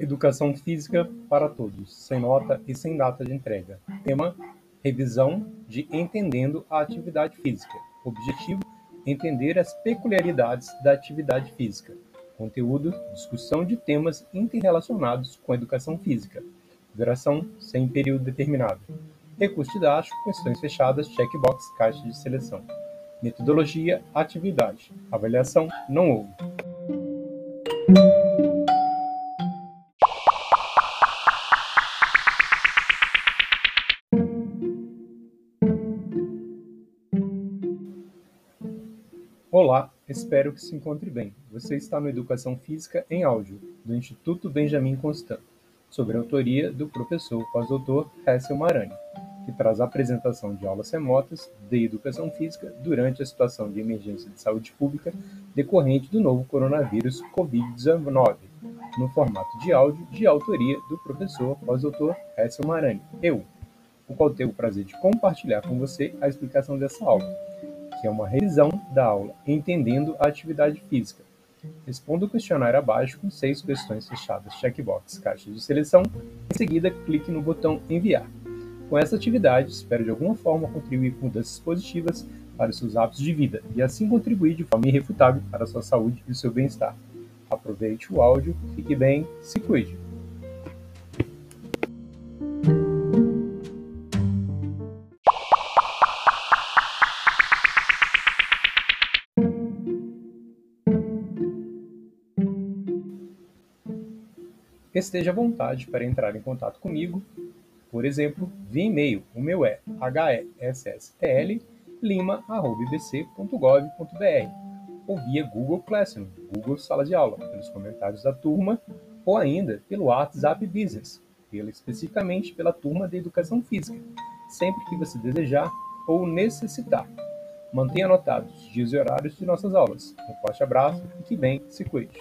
Educação Física para Todos, sem nota e sem data de entrega. Tema: Revisão de Entendendo a Atividade Física. Objetivo: Entender as peculiaridades da atividade física. Conteúdo: Discussão de temas interrelacionados com a educação física. Duração: sem período determinado. Recurso didático: Questões fechadas, checkbox, caixa de seleção. Metodologia: Atividade. Avaliação: Não houve. Olá, espero que se encontre bem. Você está no Educação Física em Áudio, do Instituto Benjamin Constant, sobre a autoria do professor pós-doutor Hessel Marani, que traz a apresentação de aulas remotas de Educação Física durante a situação de emergência de saúde pública decorrente do novo coronavírus Covid-19, no formato de áudio de autoria do professor pós-doutor Hessel Marani, eu, o qual tenho o prazer de compartilhar com você a explicação dessa aula que é uma revisão da aula Entendendo a Atividade Física. Responda o questionário abaixo com seis questões fechadas, checkbox, caixa de seleção. Em seguida, clique no botão Enviar. Com essa atividade, espero de alguma forma contribuir com mudanças positivas para os seus hábitos de vida e assim contribuir de forma irrefutável para a sua saúde e o seu bem-estar. Aproveite o áudio, fique bem, se cuide. Esteja à vontade para entrar em contato comigo, por exemplo, via e-mail. O meu é hessl.lima.ibc.gov.br ou via Google Classroom, Google Sala de Aula, pelos comentários da turma ou ainda pelo WhatsApp Business, pela, especificamente pela turma de Educação Física, sempre que você desejar ou necessitar. Mantenha anotados os dias e horários de nossas aulas. Um forte abraço, fique bem, se cuide.